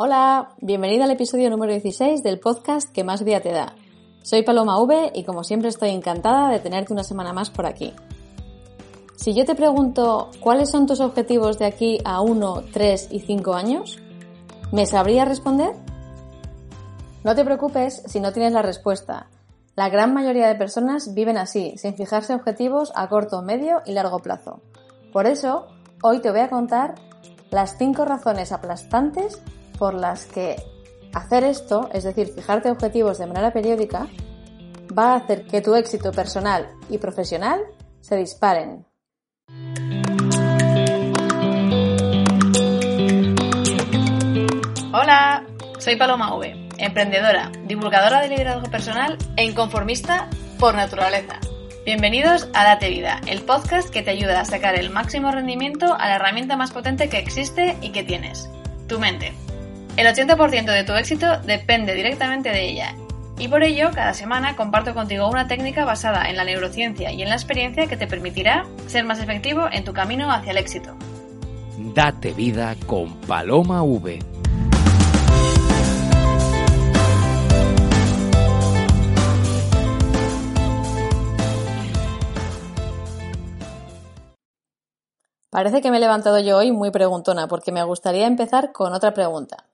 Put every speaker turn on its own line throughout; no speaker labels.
Hola, bienvenida al episodio número 16 del podcast que más vida te da. Soy Paloma V y como siempre estoy encantada de tenerte una semana más por aquí. Si yo te pregunto cuáles son tus objetivos de aquí a 1, 3 y 5 años, ¿me sabrías responder? No te preocupes si no tienes la respuesta. La gran mayoría de personas viven así, sin fijarse objetivos a corto, medio y largo plazo. Por eso, hoy te voy a contar las 5 razones aplastantes por las que hacer esto, es decir, fijarte objetivos de manera periódica, va a hacer que tu éxito personal y profesional se disparen.
Hola, soy Paloma V, emprendedora, divulgadora de liderazgo personal e inconformista por naturaleza. Bienvenidos a Date Vida, el podcast que te ayuda a sacar el máximo rendimiento a la herramienta más potente que existe y que tienes, tu mente. El 80% de tu éxito depende directamente de ella. Y por ello, cada semana comparto contigo una técnica basada en la neurociencia y en la experiencia que te permitirá ser más efectivo en tu camino hacia el éxito.
Date vida con Paloma V.
Parece que me he levantado yo hoy muy preguntona porque me gustaría empezar con otra pregunta.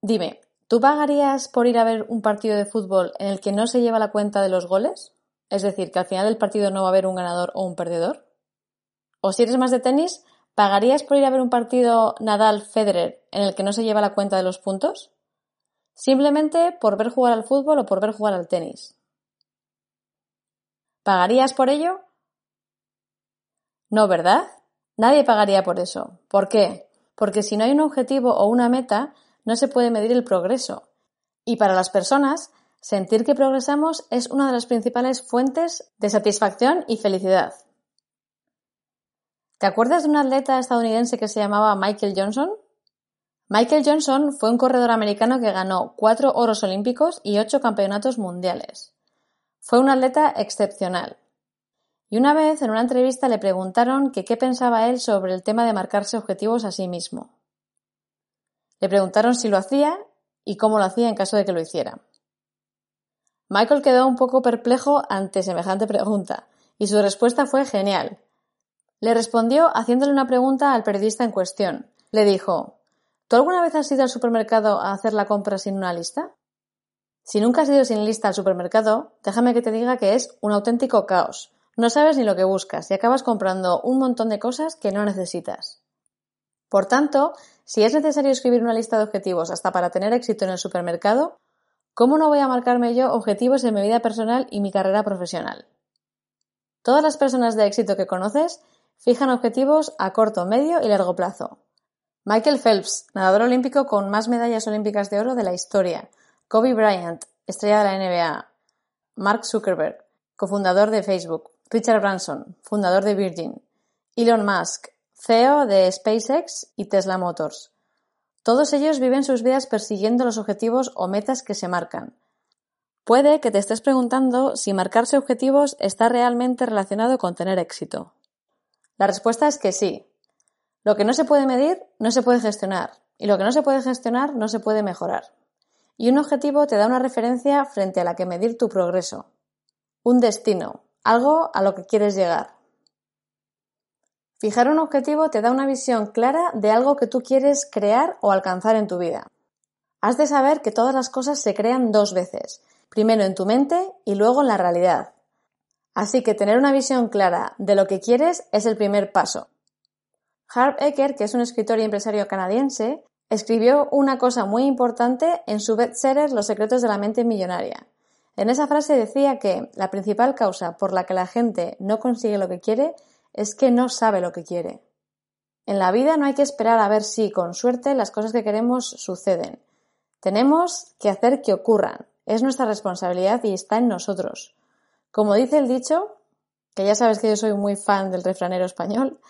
Dime, ¿tú pagarías por ir a ver un partido de fútbol en el que no se lleva la cuenta de los goles? Es decir, que al final del partido no va a haber un ganador o un perdedor. O si eres más de tenis, ¿pagarías por ir a ver un partido Nadal-Federer en el que no se lleva la cuenta de los puntos? Simplemente por ver jugar al fútbol o por ver jugar al tenis. ¿Pagarías por ello? No, ¿verdad? Nadie pagaría por eso. ¿Por qué? Porque si no hay un objetivo o una meta, no se puede medir el progreso. Y para las personas, sentir que progresamos es una de las principales fuentes de satisfacción y felicidad. ¿Te acuerdas de un atleta estadounidense que se llamaba Michael Johnson? Michael Johnson fue un corredor americano que ganó cuatro oros olímpicos y ocho campeonatos mundiales. Fue un atleta excepcional. Y una vez en una entrevista le preguntaron que qué pensaba él sobre el tema de marcarse objetivos a sí mismo. Le preguntaron si lo hacía y cómo lo hacía en caso de que lo hiciera. Michael quedó un poco perplejo ante semejante pregunta y su respuesta fue genial. Le respondió haciéndole una pregunta al periodista en cuestión. Le dijo ¿Tú alguna vez has ido al supermercado a hacer la compra sin una lista? Si nunca has ido sin lista al supermercado, déjame que te diga que es un auténtico caos. No sabes ni lo que buscas y acabas comprando un montón de cosas que no necesitas. Por tanto, si es necesario escribir una lista de objetivos hasta para tener éxito en el supermercado, ¿cómo no voy a marcarme yo objetivos en mi vida personal y mi carrera profesional? Todas las personas de éxito que conoces fijan objetivos a corto, medio y largo plazo. Michael Phelps, nadador olímpico con más medallas olímpicas de oro de la historia. Kobe Bryant, estrella de la NBA. Mark Zuckerberg, cofundador de Facebook. Richard Branson, fundador de Virgin, Elon Musk, CEO de SpaceX y Tesla Motors. Todos ellos viven sus vidas persiguiendo los objetivos o metas que se marcan. Puede que te estés preguntando si marcarse objetivos está realmente relacionado con tener éxito. La respuesta es que sí. Lo que no se puede medir no se puede gestionar y lo que no se puede gestionar no se puede mejorar. Y un objetivo te da una referencia frente a la que medir tu progreso. Un destino, algo a lo que quieres llegar. Fijar un objetivo te da una visión clara de algo que tú quieres crear o alcanzar en tu vida. Has de saber que todas las cosas se crean dos veces, primero en tu mente y luego en la realidad. Así que tener una visión clara de lo que quieres es el primer paso. Harv Eker, que es un escritor y empresario canadiense, escribió una cosa muy importante en su bestseller Los secretos de la mente millonaria. En esa frase decía que la principal causa por la que la gente no consigue lo que quiere es que no sabe lo que quiere. En la vida no hay que esperar a ver si, con suerte, las cosas que queremos suceden. Tenemos que hacer que ocurran. Es nuestra responsabilidad y está en nosotros. Como dice el dicho, que ya sabes que yo soy muy fan del refranero español,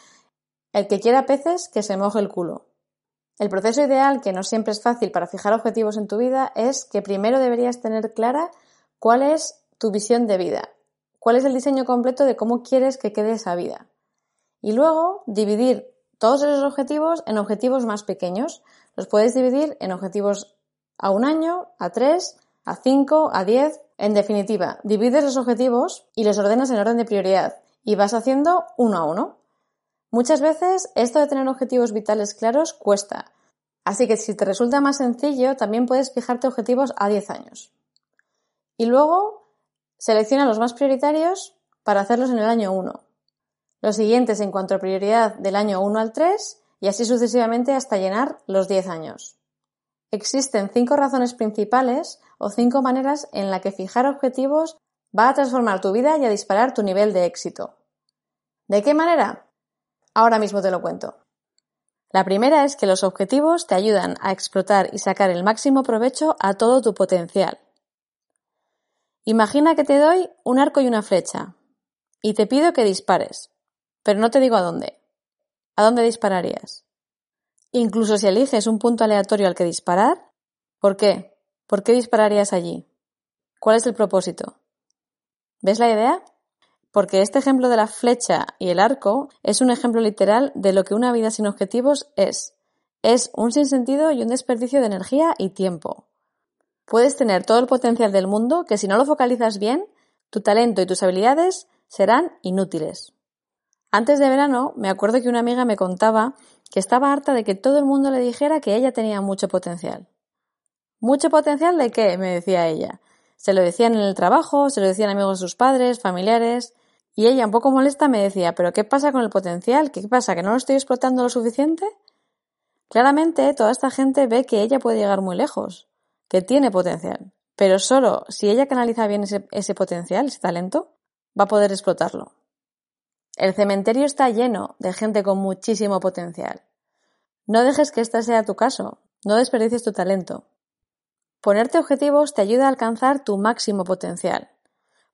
el que quiera peces, que se moje el culo. El proceso ideal, que no siempre es fácil para fijar objetivos en tu vida, es que primero deberías tener clara ¿Cuál es tu visión de vida? ¿Cuál es el diseño completo de cómo quieres que quede esa vida? Y luego dividir todos esos objetivos en objetivos más pequeños, los puedes dividir en objetivos a un año, a tres, a cinco, a diez. En definitiva, divides los objetivos y los ordenas en orden de prioridad y vas haciendo uno a uno. Muchas veces esto de tener objetivos vitales claros cuesta, así que si te resulta más sencillo, también puedes fijarte objetivos a 10 años. Y luego selecciona los más prioritarios para hacerlos en el año 1. Los siguientes en cuanto a prioridad del año 1 al 3 y así sucesivamente hasta llenar los 10 años. Existen cinco razones principales o cinco maneras en las que fijar objetivos va a transformar tu vida y a disparar tu nivel de éxito. ¿De qué manera? Ahora mismo te lo cuento. La primera es que los objetivos te ayudan a explotar y sacar el máximo provecho a todo tu potencial. Imagina que te doy un arco y una flecha y te pido que dispares, pero no te digo a dónde. ¿A dónde dispararías? Incluso si eliges un punto aleatorio al que disparar, ¿por qué? ¿Por qué dispararías allí? ¿Cuál es el propósito? ¿Ves la idea? Porque este ejemplo de la flecha y el arco es un ejemplo literal de lo que una vida sin objetivos es. Es un sinsentido y un desperdicio de energía y tiempo. Puedes tener todo el potencial del mundo que si no lo focalizas bien, tu talento y tus habilidades serán inútiles. Antes de verano me acuerdo que una amiga me contaba que estaba harta de que todo el mundo le dijera que ella tenía mucho potencial. ¿Mucho potencial de qué? me decía ella. Se lo decían en el trabajo, se lo decían amigos de sus padres, familiares, y ella, un poco molesta, me decía, ¿pero qué pasa con el potencial? ¿Qué pasa? ¿Que no lo estoy explotando lo suficiente? Claramente, toda esta gente ve que ella puede llegar muy lejos, que tiene potencial, pero solo si ella canaliza bien ese, ese potencial, ese talento, va a poder explotarlo. El cementerio está lleno de gente con muchísimo potencial. No dejes que este sea tu caso, no desperdicies tu talento. Ponerte objetivos te ayuda a alcanzar tu máximo potencial.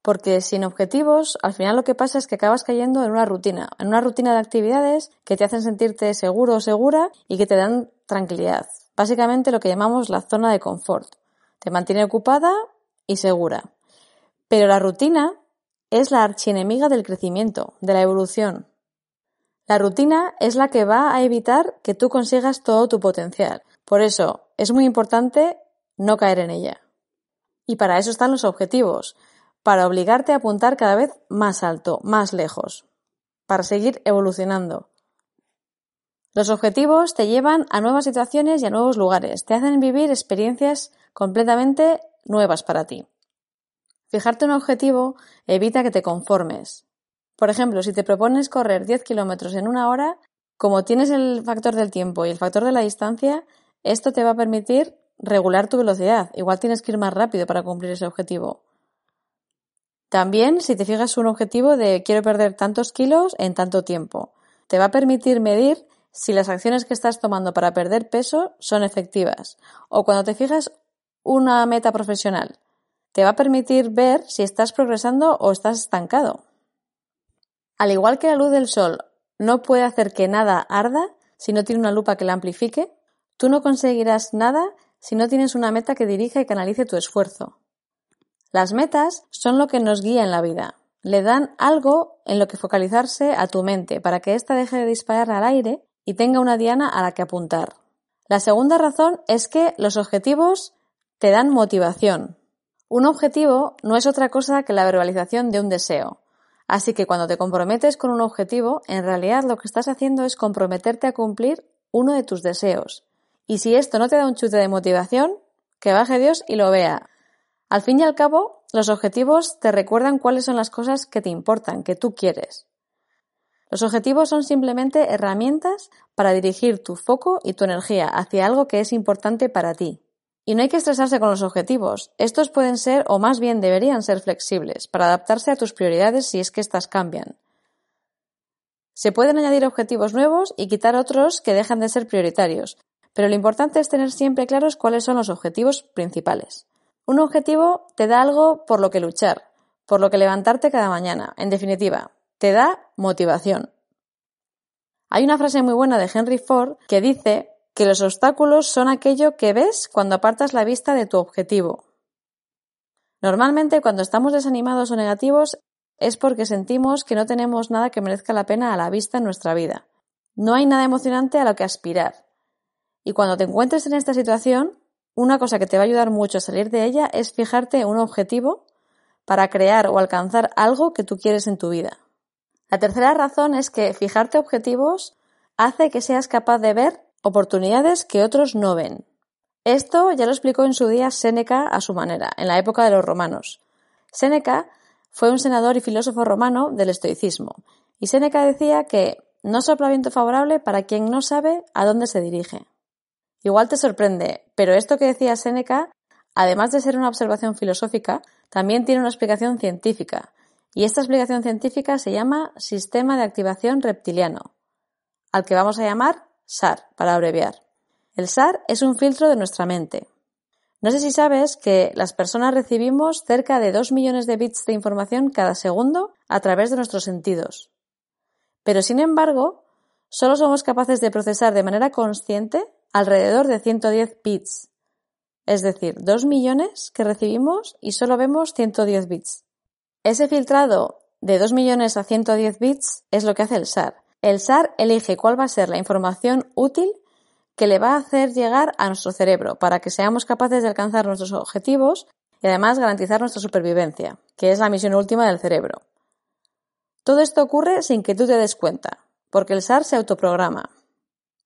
Porque sin objetivos, al final lo que pasa es que acabas cayendo en una rutina, en una rutina de actividades que te hacen sentirte seguro o segura y que te dan tranquilidad. Básicamente lo que llamamos la zona de confort. Te mantiene ocupada y segura. Pero la rutina es la archienemiga del crecimiento, de la evolución. La rutina es la que va a evitar que tú consigas todo tu potencial. Por eso es muy importante no caer en ella. Y para eso están los objetivos, para obligarte a apuntar cada vez más alto, más lejos, para seguir evolucionando. Los objetivos te llevan a nuevas situaciones y a nuevos lugares, te hacen vivir experiencias completamente nuevas para ti. Fijarte un objetivo evita que te conformes. Por ejemplo, si te propones correr 10 kilómetros en una hora, como tienes el factor del tiempo y el factor de la distancia, esto te va a permitir regular tu velocidad. Igual tienes que ir más rápido para cumplir ese objetivo. También, si te fijas un objetivo de quiero perder tantos kilos en tanto tiempo, te va a permitir medir si las acciones que estás tomando para perder peso son efectivas. O cuando te fijas una meta profesional, te va a permitir ver si estás progresando o estás estancado. Al igual que la luz del sol no puede hacer que nada arda si no tiene una lupa que la amplifique, tú no conseguirás nada si no tienes una meta que dirija y canalice tu esfuerzo. Las metas son lo que nos guía en la vida. Le dan algo en lo que focalizarse a tu mente para que ésta deje de disparar al aire y tenga una diana a la que apuntar. La segunda razón es que los objetivos te dan motivación. Un objetivo no es otra cosa que la verbalización de un deseo. Así que cuando te comprometes con un objetivo, en realidad lo que estás haciendo es comprometerte a cumplir uno de tus deseos. Y si esto no te da un chute de motivación, que baje Dios y lo vea. Al fin y al cabo, los objetivos te recuerdan cuáles son las cosas que te importan, que tú quieres. Los objetivos son simplemente herramientas para dirigir tu foco y tu energía hacia algo que es importante para ti. Y no hay que estresarse con los objetivos. Estos pueden ser, o más bien deberían ser flexibles, para adaptarse a tus prioridades si es que éstas cambian. Se pueden añadir objetivos nuevos y quitar otros que dejan de ser prioritarios, pero lo importante es tener siempre claros cuáles son los objetivos principales. Un objetivo te da algo por lo que luchar, por lo que levantarte cada mañana. En definitiva, te da motivación. Hay una frase muy buena de Henry Ford que dice que los obstáculos son aquello que ves cuando apartas la vista de tu objetivo. Normalmente cuando estamos desanimados o negativos es porque sentimos que no tenemos nada que merezca la pena a la vista en nuestra vida. No hay nada emocionante a lo que aspirar. Y cuando te encuentres en esta situación, una cosa que te va a ayudar mucho a salir de ella es fijarte un objetivo para crear o alcanzar algo que tú quieres en tu vida. La tercera razón es que fijarte objetivos hace que seas capaz de ver oportunidades que otros no ven. Esto ya lo explicó en su día Séneca a su manera, en la época de los romanos. Séneca fue un senador y filósofo romano del estoicismo, y Séneca decía que no sopla viento favorable para quien no sabe a dónde se dirige. Igual te sorprende, pero esto que decía Séneca, además de ser una observación filosófica, también tiene una explicación científica, y esta explicación científica se llama Sistema de Activación Reptiliano, al que vamos a llamar SAR, para abreviar. El SAR es un filtro de nuestra mente. No sé si sabes que las personas recibimos cerca de 2 millones de bits de información cada segundo a través de nuestros sentidos. Pero sin embargo, solo somos capaces de procesar de manera consciente alrededor de 110 bits. Es decir, 2 millones que recibimos y solo vemos 110 bits. Ese filtrado de 2 millones a 110 bits es lo que hace el SAR. El SAR elige cuál va a ser la información útil que le va a hacer llegar a nuestro cerebro para que seamos capaces de alcanzar nuestros objetivos y además garantizar nuestra supervivencia, que es la misión última del cerebro. Todo esto ocurre sin que tú te des cuenta, porque el SAR se autoprograma.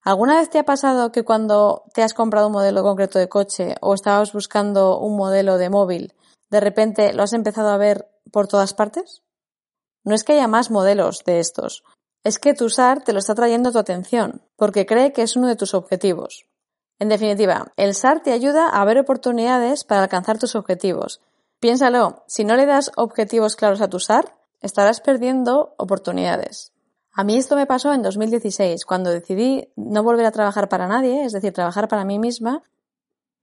¿Alguna vez te ha pasado que cuando te has comprado un modelo concreto de coche o estabas buscando un modelo de móvil, de repente lo has empezado a ver por todas partes? No es que haya más modelos de estos, es que tu SAR te lo está trayendo tu atención, porque cree que es uno de tus objetivos. En definitiva, el SAR te ayuda a ver oportunidades para alcanzar tus objetivos. Piénsalo, si no le das objetivos claros a tu SAR, estarás perdiendo oportunidades. A mí esto me pasó en 2016, cuando decidí no volver a trabajar para nadie, es decir, trabajar para mí misma.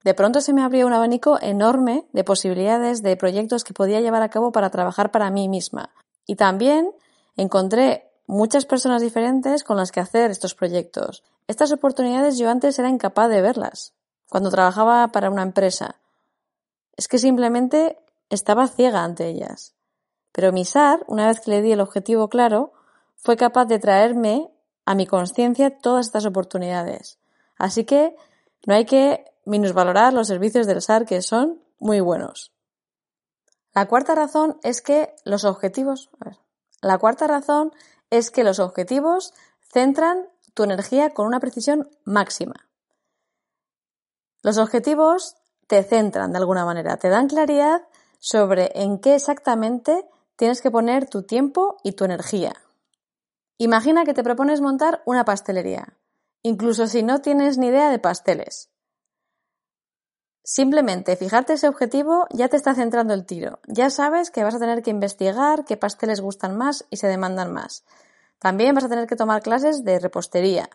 De pronto se me abrió un abanico enorme de posibilidades de proyectos que podía llevar a cabo para trabajar para mí misma. Y también encontré muchas personas diferentes con las que hacer estos proyectos. Estas oportunidades yo antes era incapaz de verlas cuando trabajaba para una empresa. Es que simplemente estaba ciega ante ellas. Pero mi SAR, una vez que le di el objetivo claro, fue capaz de traerme a mi conciencia todas estas oportunidades. Así que no hay que minusvalorar los servicios del SAR que son muy buenos. La cuarta razón es que los objetivos. la cuarta razón es que los objetivos centran tu energía con una precisión máxima. Los objetivos te centran de alguna manera, te dan claridad sobre en qué exactamente tienes que poner tu tiempo y tu energía. Imagina que te propones montar una pastelería, incluso si no tienes ni idea de pasteles. Simplemente fijarte ese objetivo ya te está centrando el tiro. Ya sabes que vas a tener que investigar qué pasteles gustan más y se demandan más. También vas a tener que tomar clases de repostería.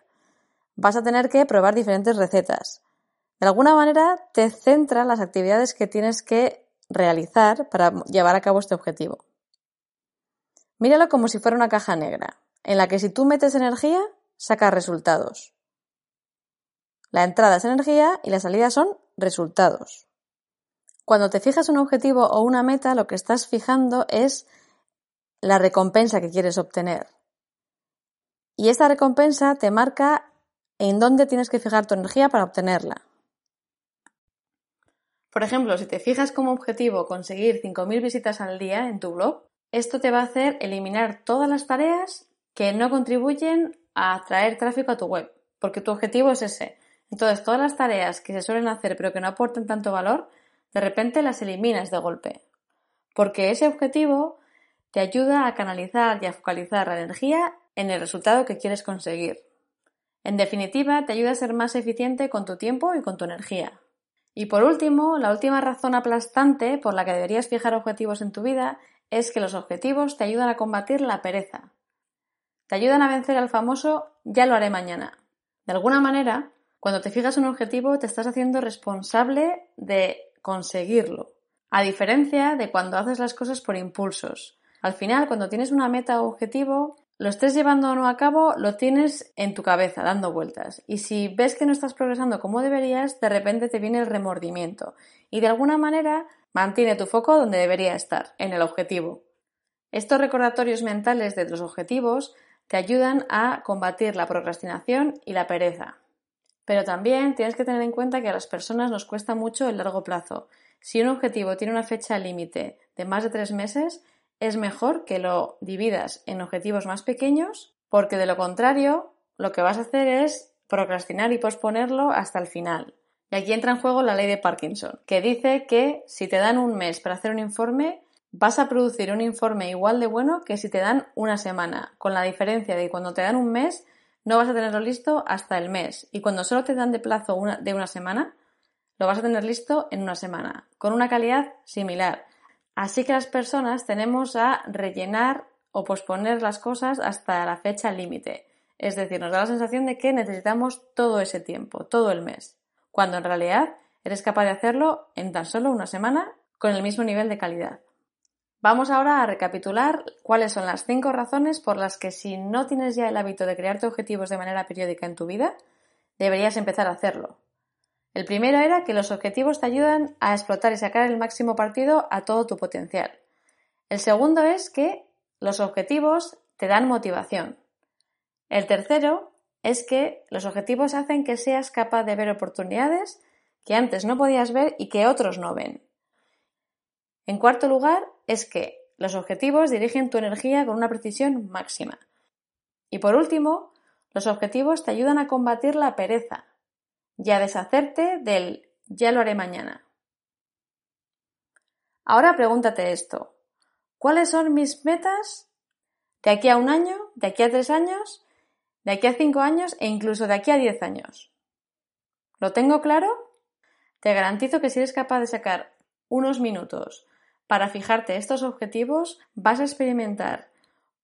Vas a tener que probar diferentes recetas. De alguna manera te centra las actividades que tienes que realizar para llevar a cabo este objetivo. Míralo como si fuera una caja negra, en la que si tú metes energía, sacas resultados. La entrada es energía y la salida son resultados. Cuando te fijas un objetivo o una meta, lo que estás fijando es la recompensa que quieres obtener. Y esta recompensa te marca en dónde tienes que fijar tu energía para obtenerla. Por ejemplo, si te fijas como objetivo conseguir 5.000 visitas al día en tu blog, esto te va a hacer eliminar todas las tareas que no contribuyen a traer tráfico a tu web, porque tu objetivo es ese. Entonces, todas las tareas que se suelen hacer pero que no aportan tanto valor, de repente las eliminas de golpe. Porque ese objetivo te ayuda a canalizar y a focalizar la energía en el resultado que quieres conseguir. En definitiva, te ayuda a ser más eficiente con tu tiempo y con tu energía. Y por último, la última razón aplastante por la que deberías fijar objetivos en tu vida es que los objetivos te ayudan a combatir la pereza. Te ayudan a vencer al famoso ya lo haré mañana. De alguna manera, cuando te fijas un objetivo te estás haciendo responsable de conseguirlo, a diferencia de cuando haces las cosas por impulsos. Al final, cuando tienes una meta o objetivo, lo estés llevando o no a cabo, lo tienes en tu cabeza, dando vueltas. Y si ves que no estás progresando como deberías, de repente te viene el remordimiento. Y de alguna manera Mantiene tu foco donde debería estar, en el objetivo. Estos recordatorios mentales de los objetivos te ayudan a combatir la procrastinación y la pereza. Pero también tienes que tener en cuenta que a las personas nos cuesta mucho el largo plazo. Si un objetivo tiene una fecha límite de más de tres meses, es mejor que lo dividas en objetivos más pequeños, porque de lo contrario, lo que vas a hacer es procrastinar y posponerlo hasta el final. Y aquí entra en juego la ley de Parkinson, que dice que si te dan un mes para hacer un informe, vas a producir un informe igual de bueno que si te dan una semana, con la diferencia de que cuando te dan un mes no vas a tenerlo listo hasta el mes y cuando solo te dan de plazo de una semana, lo vas a tener listo en una semana, con una calidad similar. Así que las personas tenemos a rellenar o posponer las cosas hasta la fecha límite. Es decir, nos da la sensación de que necesitamos todo ese tiempo, todo el mes, cuando en realidad eres capaz de hacerlo en tan solo una semana con el mismo nivel de calidad. Vamos ahora a recapitular cuáles son las cinco razones por las que si no tienes ya el hábito de crearte objetivos de manera periódica en tu vida, deberías empezar a hacerlo. El primero era que los objetivos te ayudan a explotar y sacar el máximo partido a todo tu potencial. El segundo es que los objetivos te dan motivación. El tercero es que los objetivos hacen que seas capaz de ver oportunidades que antes no podías ver y que otros no ven. En cuarto lugar, es que los objetivos dirigen tu energía con una precisión máxima. Y por último, los objetivos te ayudan a combatir la pereza y a deshacerte del ya lo haré mañana. Ahora pregúntate esto. ¿Cuáles son mis metas de aquí a un año, de aquí a tres años, de aquí a cinco años e incluso de aquí a diez años? ¿Lo tengo claro? Te garantizo que si eres capaz de sacar unos minutos para fijarte estos objetivos vas a experimentar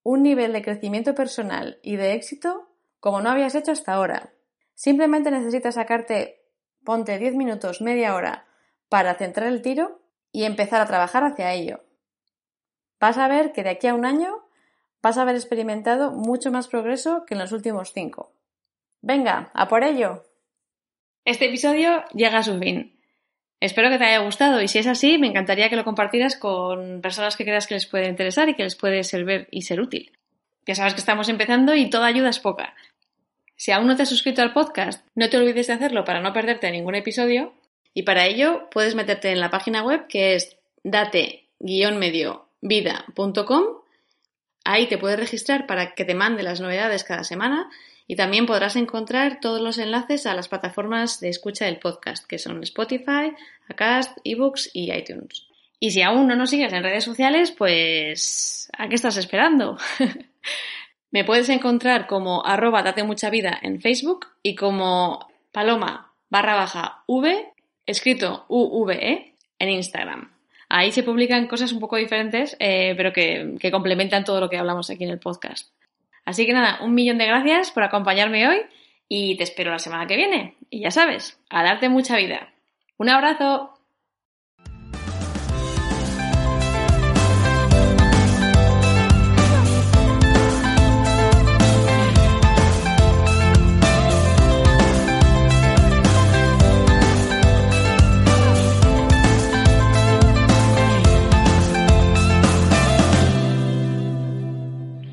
un nivel de crecimiento personal y de éxito como no habías hecho hasta ahora. Simplemente necesitas sacarte, ponte 10 minutos, media hora, para centrar el tiro y empezar a trabajar hacia ello. Vas a ver que de aquí a un año vas a haber experimentado mucho más progreso que en los últimos cinco. Venga, a por ello.
Este episodio llega a su fin. Espero que te haya gustado y si es así, me encantaría que lo compartieras con personas que creas que les puede interesar y que les puede servir y ser útil. Ya sabes que estamos empezando y toda ayuda es poca. Si aún no te has suscrito al podcast, no te olvides de hacerlo para no perderte ningún episodio y para ello puedes meterte en la página web que es date-medio-vida.com. Ahí te puedes registrar para que te mande las novedades cada semana y también podrás encontrar todos los enlaces a las plataformas de escucha del podcast, que son Spotify, Acast, eBooks y iTunes. Y si aún no nos sigues en redes sociales, pues ¿a qué estás esperando? Me puedes encontrar como arroba date mucha vida en Facebook y como paloma barra baja v, escrito UVE, en Instagram. Ahí se publican cosas un poco diferentes, eh, pero que complementan todo lo que hablamos aquí en el podcast. Así que nada, un millón de gracias por acompañarme hoy y te espero la semana que viene. Y ya sabes, a darte mucha vida. Un abrazo.